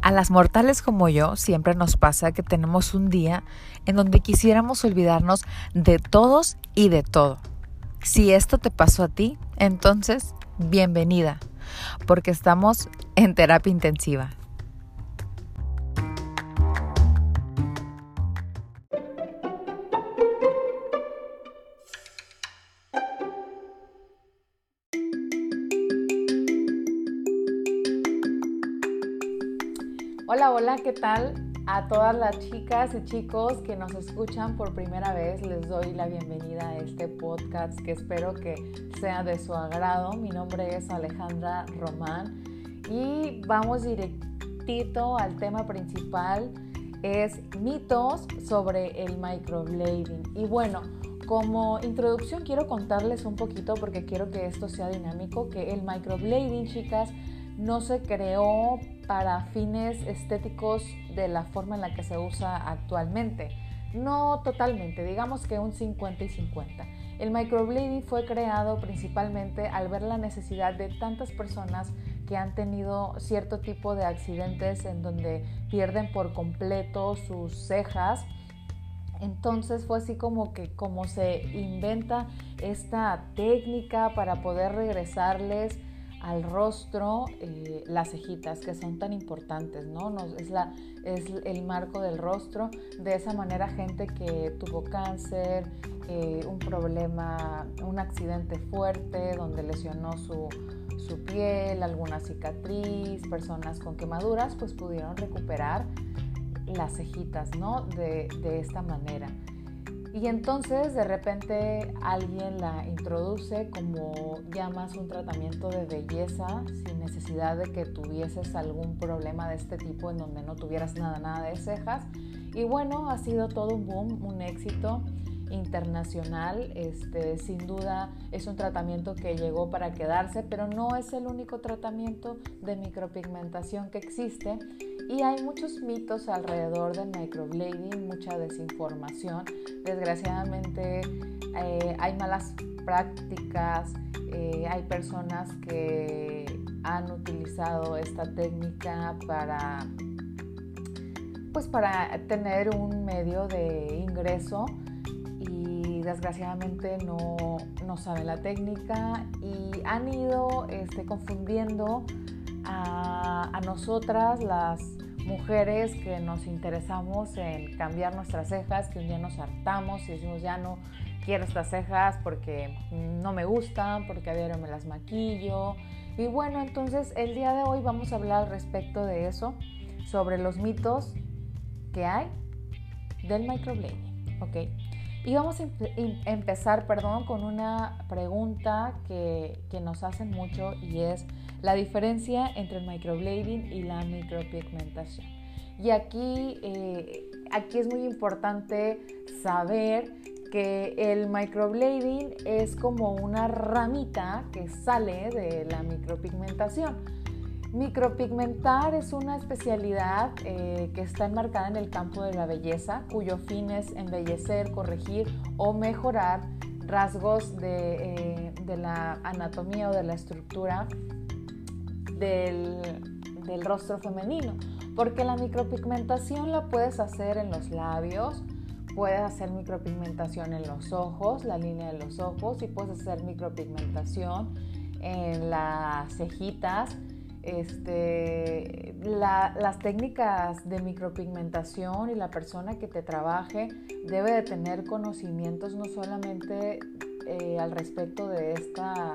A las mortales como yo siempre nos pasa que tenemos un día en donde quisiéramos olvidarnos de todos y de todo. Si esto te pasó a ti, entonces bienvenida, porque estamos en terapia intensiva. ¿Qué tal? A todas las chicas y chicos que nos escuchan por primera vez, les doy la bienvenida a este podcast que espero que sea de su agrado. Mi nombre es Alejandra Román y vamos directito al tema principal, es mitos sobre el microblading. Y bueno, como introducción quiero contarles un poquito porque quiero que esto sea dinámico, que el microblading, chicas, no se creó para fines estéticos de la forma en la que se usa actualmente. No totalmente, digamos que un 50 y 50. El microblading fue creado principalmente al ver la necesidad de tantas personas que han tenido cierto tipo de accidentes en donde pierden por completo sus cejas. Entonces fue así como que como se inventa esta técnica para poder regresarles al rostro eh, las cejitas que son tan importantes, ¿no? es, la, es el marco del rostro. De esa manera gente que tuvo cáncer, eh, un problema, un accidente fuerte donde lesionó su, su piel, alguna cicatriz, personas con quemaduras, pues pudieron recuperar las cejitas, ¿no? De, de esta manera. Y entonces de repente alguien la introduce como ya más un tratamiento de belleza sin necesidad de que tuvieses algún problema de este tipo en donde no tuvieras nada, nada de cejas. Y bueno, ha sido todo un boom, un éxito internacional. Este, sin duda es un tratamiento que llegó para quedarse, pero no es el único tratamiento de micropigmentación que existe. Y hay muchos mitos alrededor del microblading, mucha desinformación. Desgraciadamente eh, hay malas prácticas, eh, hay personas que han utilizado esta técnica para pues para tener un medio de ingreso desgraciadamente no, no saben la técnica y han ido este, confundiendo a, nosotras, las mujeres que nos interesamos en cambiar nuestras cejas, que un día nos hartamos y decimos ya no quiero estas cejas porque no me gustan, porque a diario me las maquillo. Y bueno, entonces el día de hoy vamos a hablar respecto de eso, sobre los mitos que hay del microblading, ¿ok? Y vamos a empezar, perdón, con una pregunta que, que, nos hacen mucho y es la diferencia entre el microblading y la micropigmentación. Y aquí, eh, aquí es muy importante saber que el microblading es como una ramita que sale de la micropigmentación. Micropigmentar es una especialidad eh, que está enmarcada en el campo de la belleza, cuyo fin es embellecer, corregir o mejorar rasgos de, eh, la anatomía o de la estructura del, rostro femenino. Porque la micropigmentación la puedes hacer en los labios, puedes hacer micropigmentación en los ojos, la línea de los ojos, y puedes hacer micropigmentación en las cejitas este, las técnicas de micropigmentación y la persona que te trabaje debe de tener conocimientos no solamente eh, al respecto de esta,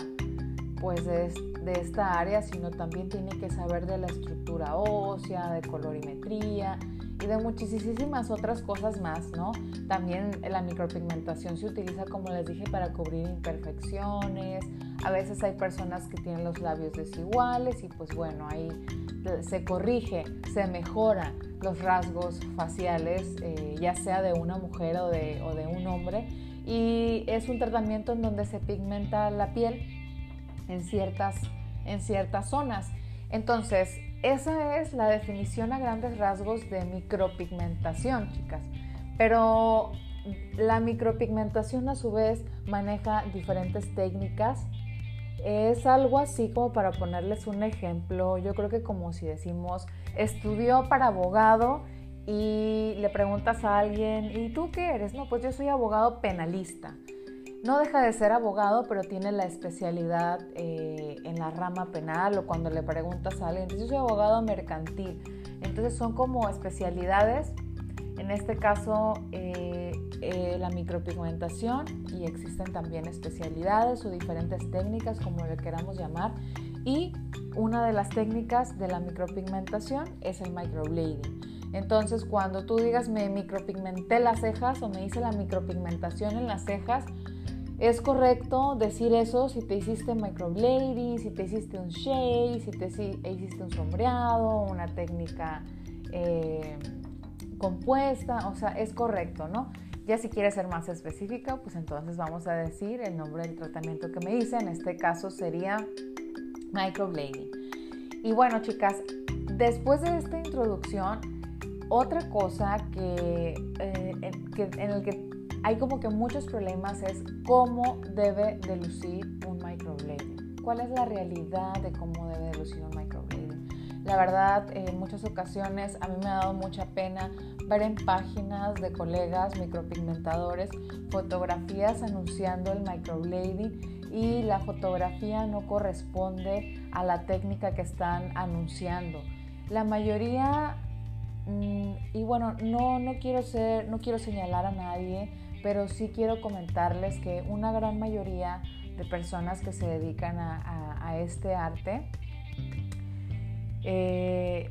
pues de, de, esta área, sino también tiene que saber de la estructura ósea, de colorimetría y de muchísimas otras cosas más, ¿no? También la micropigmentación se utiliza, como les dije, para cubrir imperfecciones. A veces hay personas que tienen los labios desiguales y pues bueno, ahí se corrige, se mejora los rasgos faciales, eh, ya sea de una mujer o de, o de un hombre. Y es un tratamiento en donde se pigmenta la piel en ciertas, en ciertas zonas. Entonces, esa es la definición a grandes rasgos de micropigmentación, chicas. Pero la micropigmentación a su vez maneja diferentes técnicas Es algo así como para ponerles un ejemplo, yo creo que como si decimos, estudió para abogado y le preguntas a alguien, ¿y tú qué eres? No, pues yo soy abogado penalista. No deja de ser abogado, pero tiene la especialidad eh, en la rama penal o cuando le preguntas a alguien, yo soy abogado mercantil. Entonces son como especialidades, en este caso eh, eh, la micropigmentación y existen también especialidades o diferentes técnicas, como le queramos llamar. Y una de las técnicas de la micropigmentación es el microblading. Entonces, cuando tú digas me micropigmenté las cejas o me hice la micropigmentación en las cejas, es correcto decir eso si te hiciste microblading, si te hiciste un shade, si te hiciste un sombreado, una técnica eh, compuesta, o sea, es correcto, ¿no? Ya si quieres ser más específica, pues entonces vamos a decir el nombre del tratamiento que me hice, en este caso sería microblading. Y bueno, chicas, después de esta introducción, otra cosa que, eh, en, el que hay como que muchos problemas es cómo debe de lucir un microblading. ¿Cuál es la realidad de cómo debe de lucir un microblading? La verdad, en muchas ocasiones a mí me ha dado mucha pena ver en páginas de colegas micropigmentadores fotografías anunciando el microblading y la fotografía no corresponde a la técnica que están anunciando. La mayoría Mm, y bueno, no, no, quiero ser, no quiero señalar a nadie, pero sí quiero comentarles que una gran mayoría de personas que se dedican a, este arte, eh,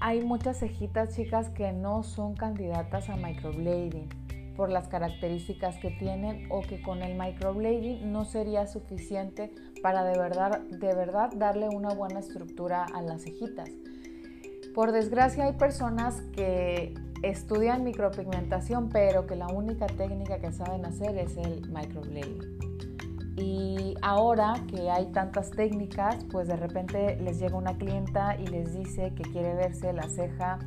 hay muchas cejitas chicas que no son candidatas a microblading por las características que tienen o que con el microblading no sería suficiente para de verdad, de verdad darle una buena estructura a las cejitas. Por desgracia hay personas que estudian micropigmentación, pero que la única técnica que saben hacer es el microblading. Y ahora que hay tantas técnicas, pues de repente les llega una clienta y les dice que quiere verse la ceja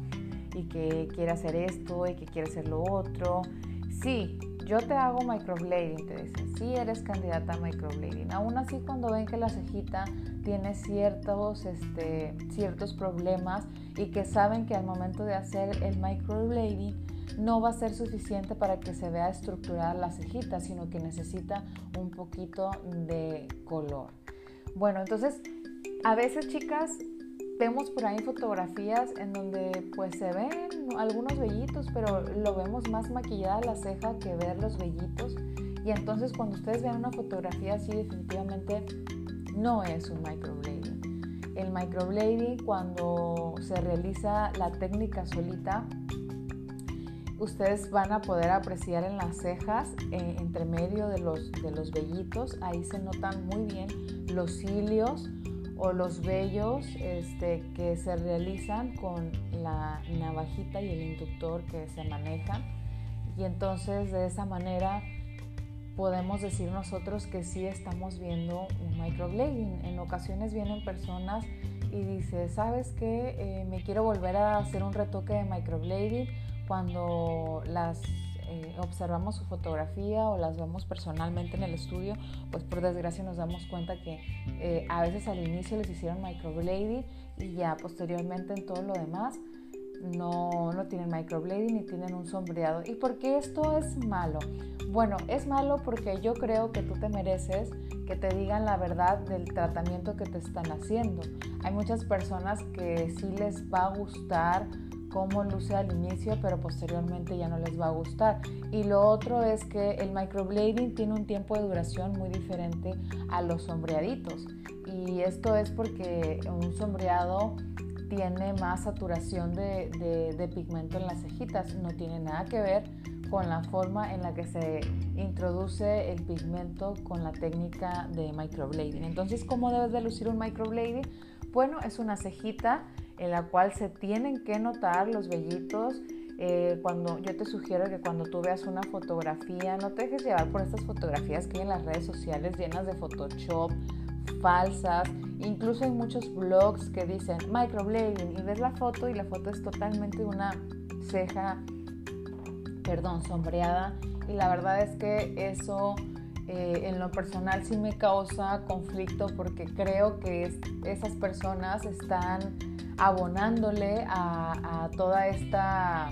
y que quiere hacer esto y que quiere hacer lo otro. Sí, yo te hago microblading, te dicen, sí eres candidata a microblading. Aún así, cuando ven que la cejita tiene ciertos, este, ciertos problemas y que saben que al momento de hacer el microblading no va a ser suficiente para que se vea estructurada la cejita, sino que necesita un poquito de color. Bueno, entonces, a veces chicas, vemos por ahí fotografías en donde pues se ven algunos vellitos, pero lo vemos más maquillada la ceja que ver los vellitos. Y entonces cuando ustedes ven una fotografía así definitivamente no es un microblading. El microblading cuando se realiza la técnica solita, ustedes van a poder apreciar en las cejas, eh, entre medio de los, de los vellitos, ahí se notan muy bien los cilios o los vellos este, que se realizan con la navajita y el inductor que se manejan. Y entonces de esa manera podemos decir nosotros que sí estamos viendo un microblading. En ocasiones vienen personas y dice, ¿sabes qué? Eh, me quiero volver a hacer un retoque de microblading cuando las eh, observamos su fotografía o las vemos personalmente en el estudio, pues por desgracia nos damos cuenta que eh, a veces al inicio les hicieron microblading y ya posteriormente en todo lo demás no, no tienen microblading ni tienen un sombreado. ¿Y por qué esto es malo? Bueno, es malo porque yo creo que tú te mereces que te digan la verdad del tratamiento que te están haciendo. Hay muchas personas que sí les va a gustar cómo luce al inicio, pero posteriormente ya no les va a gustar. Y lo otro es que el microblading tiene un tiempo de duración muy diferente a los sombreaditos. Y esto es porque un sombreado tiene más saturación de, pigmento en las cejitas. No tiene nada que ver con la forma en la que se introduce el pigmento con la técnica de microblading. Entonces, ¿cómo debes de lucir un microblading? Bueno, es una cejita en la cual se tienen que notar los vellitos. Eh, cuando yo te sugiero que cuando tú veas una fotografía, no te dejes llevar por estas fotografías que hay en las redes sociales llenas de Photoshop, falsas. Incluso hay muchos blogs que dicen microblading y ves la foto y la foto es totalmente una ceja, perdón, sombreada. Y la verdad es que eso eh, en lo personal sí me causa conflicto porque creo que esas personas están abonándole a, toda esta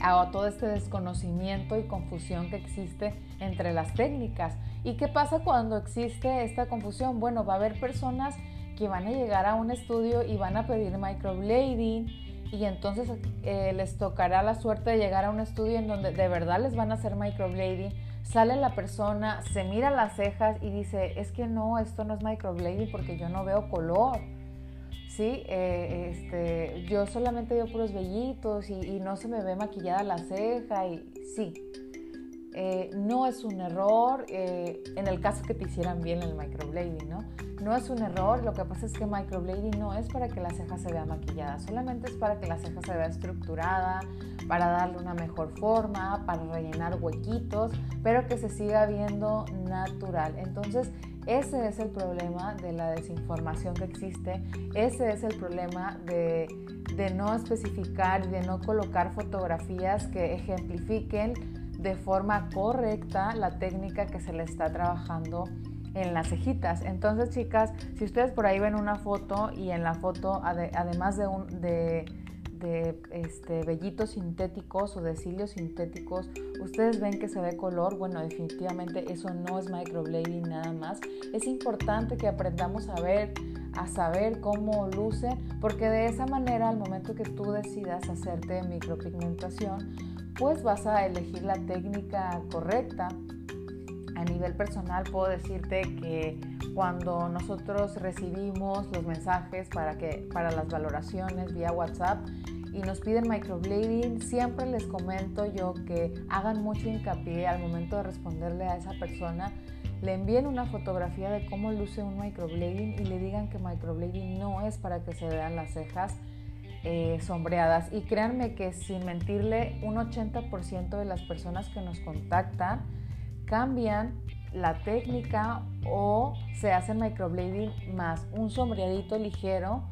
a todo este desconocimiento y confusión que existe entre las técnicas. ¿Y qué pasa cuando existe esta confusión? Bueno, va a haber personas que van a llegar a un estudio y van a pedir microblading y entonces eh, les tocará la suerte de llegar a un estudio en donde de verdad les van a hacer microblading sale la persona, se mira las cejas y dice, es que no, esto no es microblading porque yo no veo color. Sí, eh, este, yo solamente veo puros vellitos y, no se me ve maquillada la ceja y sí, eh, no es un error eh, en el caso que te hicieran bien el microblading, ¿no? No es un error, lo que pasa es que microblading no es para que la ceja se vea maquillada, solamente es para que la ceja se vea estructurada, para darle una mejor forma, para rellenar huequitos, pero que se siga viendo natural. Entonces, ese es el problema de la desinformación que existe, ese es el problema de, de no especificar y de no colocar fotografías que ejemplifiquen de forma correcta la técnica que se le está trabajando en las cejitas. Entonces, chicas, si ustedes por ahí ven una foto y en la foto, además de, un, de, este, vellitos sintéticos o de cilios sintéticos, ustedes ven que se ve color, bueno, definitivamente eso no es microblading nada más. Es importante que aprendamos a ver, a saber cómo luce, porque de esa manera, al momento que tú decidas hacerte micropigmentación, pues vas a elegir la técnica correcta. A nivel personal puedo decirte que cuando nosotros recibimos los mensajes para, que, para las valoraciones vía WhatsApp y nos piden microblading, siempre les comento yo que hagan mucho hincapié al momento de responderle a esa persona, le envíen una fotografía de cómo luce un microblading y le digan que microblading no es para que se vean las cejas eh, sombreadas. Y créanme que sin mentirle, un 80% de las personas que nos contactan cambian la técnica o se hacen microblading más un sombreadito ligero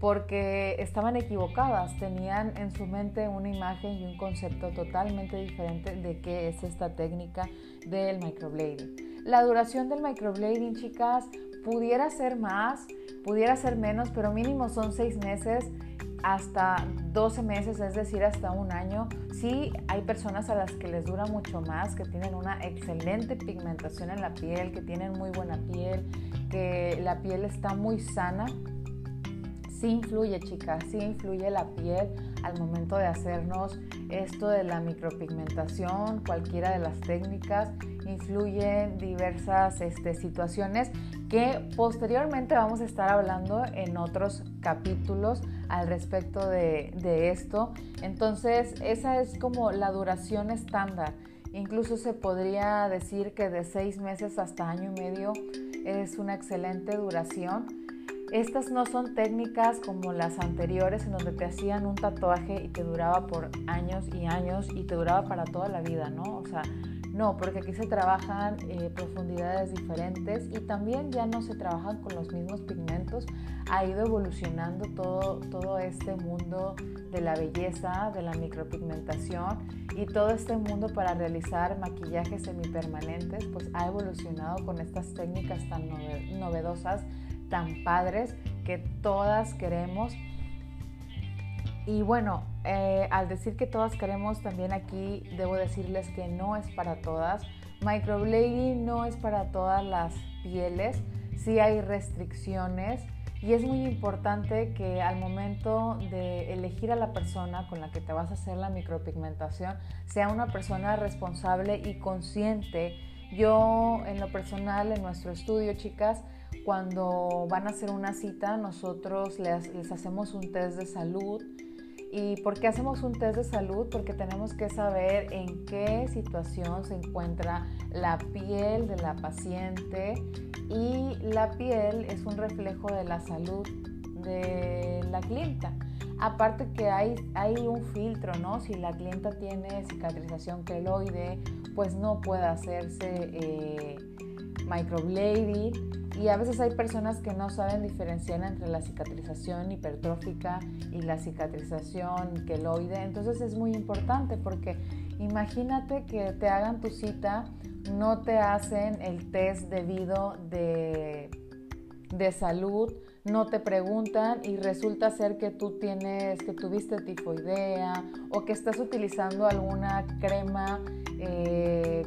porque estaban equivocadas, tenían en su mente una imagen y un concepto totalmente diferente de qué es esta técnica del microblading. La duración del microblading, chicas, pudiera ser más, pudiera ser menos, pero mínimo son seis meses hasta 12 meses, es decir, hasta un año. Sí, hay personas a las que les dura mucho más, que tienen una excelente pigmentación en la piel, que tienen muy buena piel, que la piel está muy sana. Sí influye, chicas, sí influye la piel al momento de hacernos esto de la micropigmentación, cualquiera de las técnicas, influyen diversas este, situaciones que posteriormente vamos a estar hablando en otros capítulos al respecto de, esto. Entonces, esa es como la duración estándar. Incluso se podría decir que de seis meses hasta año y medio es una excelente duración. Estas no son técnicas como las anteriores en donde te hacían un tatuaje y te duraba por años y años y te duraba para toda la vida, ¿no? O sea, no, porque aquí se trabajan eh, profundidades diferentes y también ya no se trabajan con los mismos pigmentos. Ha ido evolucionando todo, todo este mundo de la belleza, de la micropigmentación y todo este mundo para realizar maquillajes semipermanentes, pues ha evolucionado con estas técnicas tan novedosas, tan padres que todas queremos. Y bueno, eh, al decir que todas queremos, también aquí debo decirles que no es para todas. Microblading no es para todas las pieles, sí hay restricciones y es muy importante que al momento de elegir a la persona con la que te vas a hacer la micropigmentación sea una persona responsable y consciente. Yo en lo personal, en nuestro estudio, chicas, cuando van a hacer una cita, nosotros les, les hacemos un test de salud ¿Y por qué hacemos un test de salud? Porque tenemos que saber en qué situación se encuentra la piel de la paciente y la piel es un reflejo de la salud de la clienta. Aparte que hay, hay un filtro, ¿no? Si la clienta tiene cicatrización queloide, pues no puede hacerse eh, microblading y a veces hay personas que no saben diferenciar entre la cicatrización hipertrófica y la cicatrización queloide. Entonces es muy importante porque imagínate que te hagan tu cita no te hacen el test debido de, de salud, no te preguntan y resulta ser que tú tienes, que tuviste tifoidea o que estás utilizando alguna crema eh,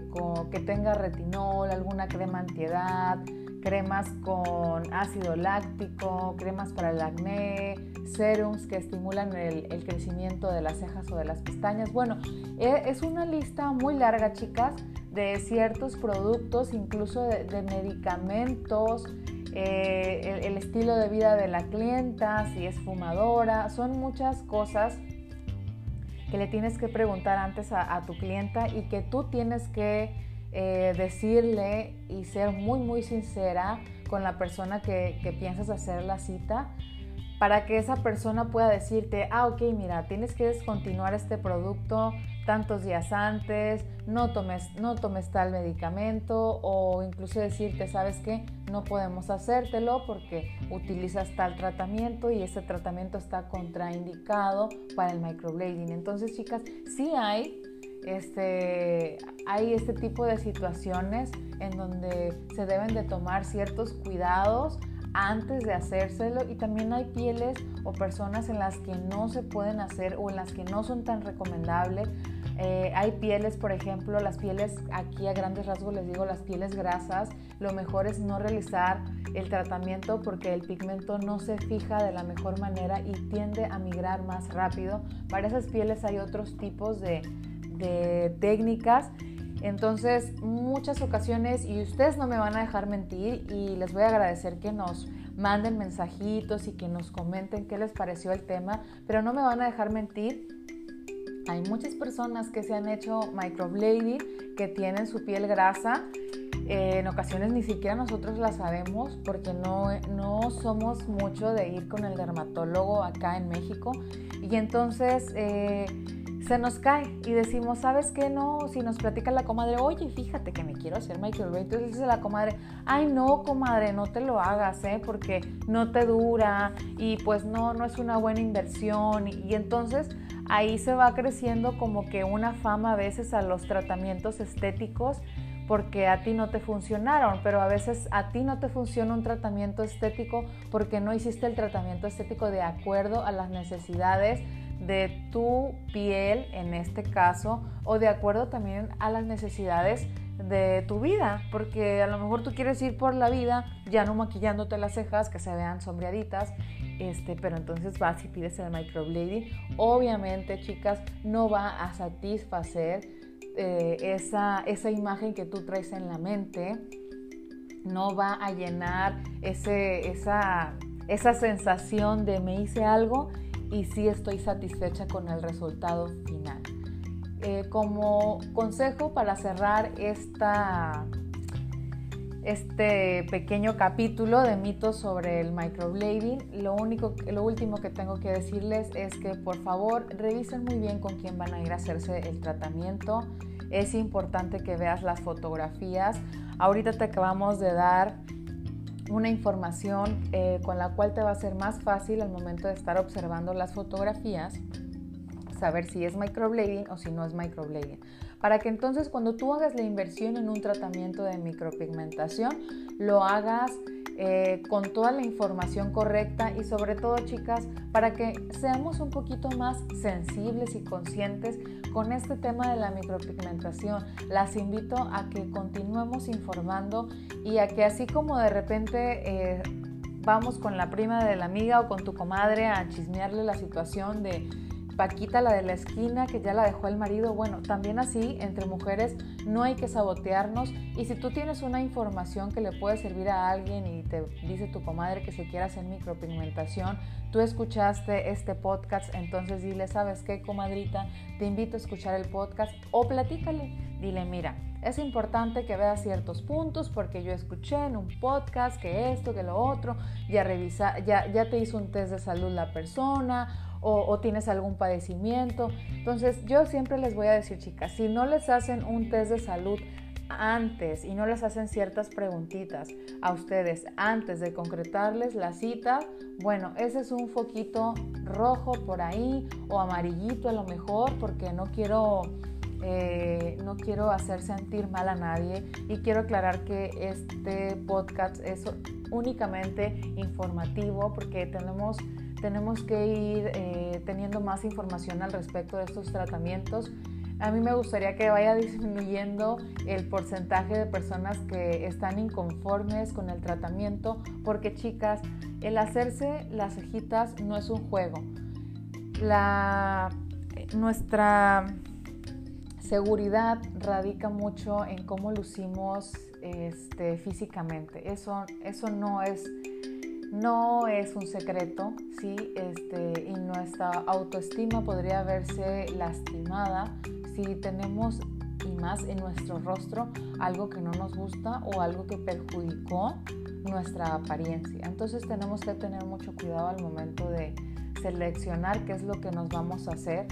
que tenga retinol, alguna crema antiedad, cremas con ácido láctico, cremas para el acné, serums que estimulan el, crecimiento de las cejas o de las pestañas. Bueno, e, es una lista muy larga, chicas, de ciertos productos, incluso de, medicamentos, eh, el, estilo de vida de la clienta, si es fumadora, son muchas cosas que le tienes que preguntar antes a, tu clienta y que tú tienes que eh, decirle y ser muy muy sincera con la persona que, que piensas hacer la cita para que esa persona pueda decirte, ah, ok, mira, tienes que descontinuar este producto tantos días antes, no tomes, no tomes tal medicamento o incluso decirte, sabes qué, no podemos hacértelo porque utilizas tal tratamiento y ese tratamiento está contraindicado para el microblading. Entonces, chicas, sí hay este, hay este tipo de situaciones en donde se deben de tomar ciertos cuidados antes de hacérselo y también hay pieles o personas en las que no se pueden hacer o en las que no son tan recomendables. Eh, hay pieles, por ejemplo, las pieles, aquí a grandes rasgos les digo, las pieles grasas, lo mejor es no realizar el tratamiento porque el pigmento no se fija de la mejor manera y tiende a migrar más rápido. Para esas pieles hay otros tipos de, de técnicas entonces, muchas ocasiones, y ustedes no me van a dejar mentir, y les voy a agradecer que nos manden mensajitos y que nos comenten qué les pareció el tema, pero no me van a dejar mentir. Hay muchas personas que se han hecho microblading, que tienen su piel grasa. Eh, en ocasiones ni siquiera nosotros la sabemos porque no, no somos mucho de ir con el dermatólogo acá en México. Y entonces... Eh, se nos cae y decimos, ¿sabes qué? No, si nos platica la comadre, oye, fíjate que me quiero hacer microblading, entonces dice la comadre, ay no, comadre, no te lo hagas, ¿eh? Porque no te dura y pues no, no es una buena inversión y, entonces ahí se va creciendo como que una fama a veces a los tratamientos estéticos porque a ti no te funcionaron, pero a veces a ti no te funciona un tratamiento estético porque no hiciste el tratamiento estético de acuerdo a las necesidades de tu piel en este caso o de acuerdo también a las necesidades de tu vida, porque a lo mejor tú quieres ir por la vida ya no maquillándote las cejas que se vean sombreaditas, este, pero entonces vas y pides el microblading. Obviamente, chicas, no va a satisfacer eh, esa, esa imagen que tú traes en la mente, no va a llenar ese, esa, esa sensación de me hice algo y sí estoy satisfecha con el resultado final. Eh, como consejo para cerrar esta, este pequeño capítulo de mitos sobre el microblading, lo, único, lo último que tengo que decirles es que por favor revisen muy bien con quién van a ir a hacerse el tratamiento. Es importante que veas las fotografías. Ahorita te acabamos de dar una información eh, con la cual te va a ser más fácil al momento de estar observando las fotografías saber si es microblading o si no es microblading. Para que entonces cuando tú hagas la inversión en un tratamiento de micropigmentación, lo hagas eh, con toda la información correcta y sobre todo chicas, para que seamos un poquito más sensibles y conscientes con este tema de la micropigmentación. Las invito a que continuemos informando y a que así como de repente... Eh, vamos con la prima de la amiga o con tu comadre a chismearle la situación de Paquita, la de la esquina, que ya la dejó el marido. Bueno, también así, entre mujeres no hay que sabotearnos. Y si tú tienes una información que le puede servir a alguien y te dice tu comadre que se quiera hacer micropigmentación, tú escuchaste este podcast, entonces dile, ¿sabes qué, comadrita? Te invito a escuchar el podcast o platícale. Dile, mira, es importante que veas ciertos puntos porque yo escuché en un podcast que esto, que lo otro, ya, revisa, ya, ya te hizo un test de salud la persona o, tienes algún padecimiento. Entonces yo siempre les voy a decir, chicas, si no les hacen un test de salud antes y no les hacen ciertas preguntitas a ustedes antes de concretarles la cita, bueno, ese es un foquito rojo por ahí o amarillito a lo mejor porque no quiero eh, no quiero hacer sentir mal a nadie y quiero aclarar que este podcast es únicamente informativo porque tenemos, tenemos que ir eh, teniendo más información al respecto de estos tratamientos. A mí me gustaría que vaya disminuyendo el porcentaje de personas que están inconformes con el tratamiento porque chicas, el hacerse las cejitas no es un juego. La, nuestra seguridad radica mucho en cómo lucimos este, físicamente. Eso, eso no, es, no es un secreto, ¿sí? Este, y nuestra autoestima podría verse lastimada si tenemos, y más en nuestro rostro, algo que no nos gusta o algo que perjudicó nuestra apariencia. Entonces tenemos que tener mucho cuidado al momento de seleccionar qué es lo que nos vamos a hacer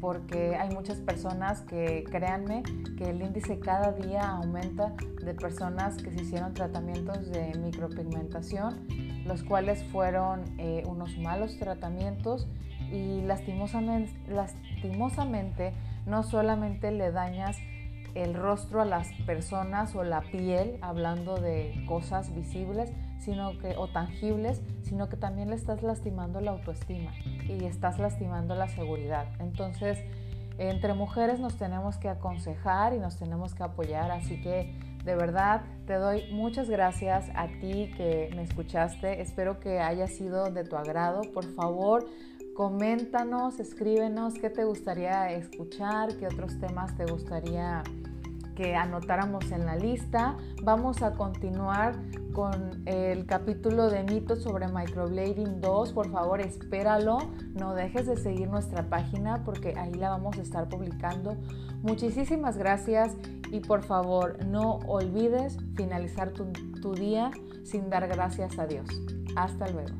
porque hay muchas personas que, créanme, que el índice cada día aumenta de personas que se hicieron tratamientos de micropigmentación, los cuales fueron eh, unos malos tratamientos y lastimosamente, lastimosamente no solamente le dañas el rostro a las personas o la piel, hablando de cosas visibles, sino que, o tangibles, sino que también le estás lastimando la autoestima y estás lastimando la seguridad. Entonces, entre mujeres nos tenemos que aconsejar y nos tenemos que apoyar, así que de verdad te doy muchas gracias a ti que me escuchaste, espero que haya sido de tu agrado, por favor. Coméntanos, escríbenos qué te gustaría escuchar, qué otros temas te gustaría que anotáramos en la lista. Vamos a continuar con el capítulo de mitos sobre microblading 2. Por favor, espéralo. No dejes de seguir nuestra página porque ahí la vamos a estar publicando. Muchísimas gracias y por favor no olvides finalizar tu, tu día sin dar gracias a Dios. Hasta luego.